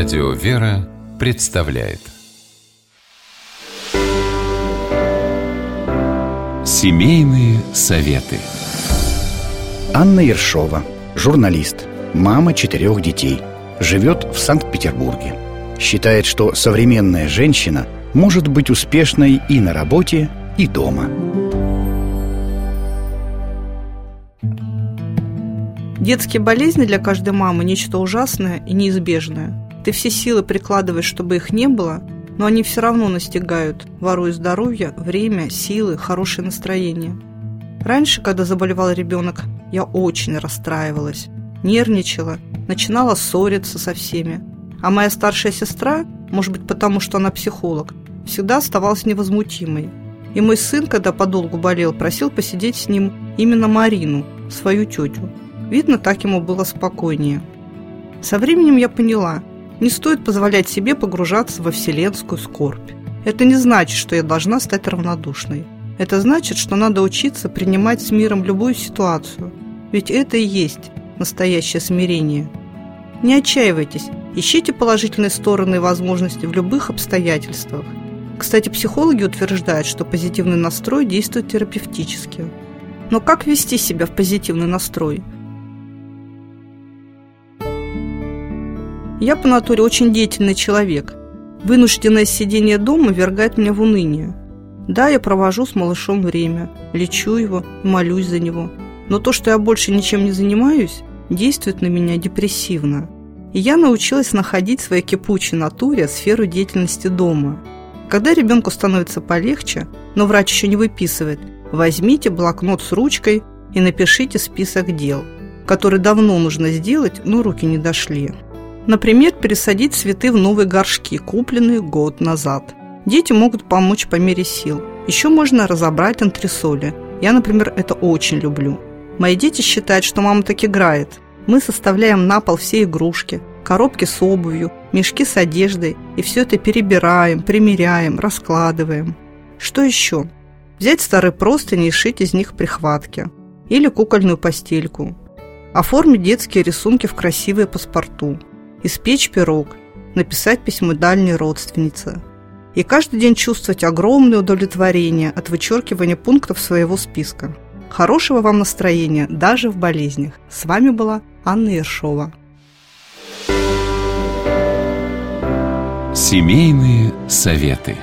Радио «Вера» представляет Семейные советы Анна Ершова, журналист, мама четырех детей, живет в Санкт-Петербурге. Считает, что современная женщина может быть успешной и на работе, и дома. Детские болезни для каждой мамы – нечто ужасное и неизбежное. Ты все силы прикладываешь, чтобы их не было, но они все равно настигают, воруя здоровье, время, силы, хорошее настроение. Раньше, когда заболевал ребенок, я очень расстраивалась, нервничала, начинала ссориться со всеми. А моя старшая сестра, может быть потому, что она психолог, всегда оставалась невозмутимой. И мой сын, когда подолгу болел, просил посидеть с ним именно Марину, свою тетю. Видно, так ему было спокойнее. Со временем я поняла, не стоит позволять себе погружаться во вселенскую скорбь. Это не значит, что я должна стать равнодушной. Это значит, что надо учиться принимать с миром любую ситуацию. Ведь это и есть настоящее смирение. Не отчаивайтесь, ищите положительные стороны и возможности в любых обстоятельствах. Кстати, психологи утверждают, что позитивный настрой действует терапевтически. Но как вести себя в позитивный настрой – Я по натуре очень деятельный человек. Вынужденное сидение дома вергает меня в уныние. Да, я провожу с малышом время, лечу его молюсь за него. Но то, что я больше ничем не занимаюсь, действует на меня депрессивно. И я научилась находить в своей кипучей натуре сферу деятельности дома. Когда ребенку становится полегче, но врач еще не выписывает, возьмите блокнот с ручкой и напишите список дел, которые давно нужно сделать, но руки не дошли. Например, пересадить цветы в новые горшки, купленные год назад. Дети могут помочь по мере сил. Еще можно разобрать антресоли. Я, например, это очень люблю. Мои дети считают, что мама так играет. Мы составляем на пол все игрушки, коробки с обувью, мешки с одеждой, и все это перебираем, примеряем, раскладываем. Что еще? Взять старые простыни и шить из них прихватки. Или кукольную постельку. Оформить детские рисунки в красивые паспорту испечь пирог, написать письмо дальней родственнице. И каждый день чувствовать огромное удовлетворение от вычеркивания пунктов своего списка. Хорошего вам настроения даже в болезнях. С вами была Анна Ершова. Семейные советы.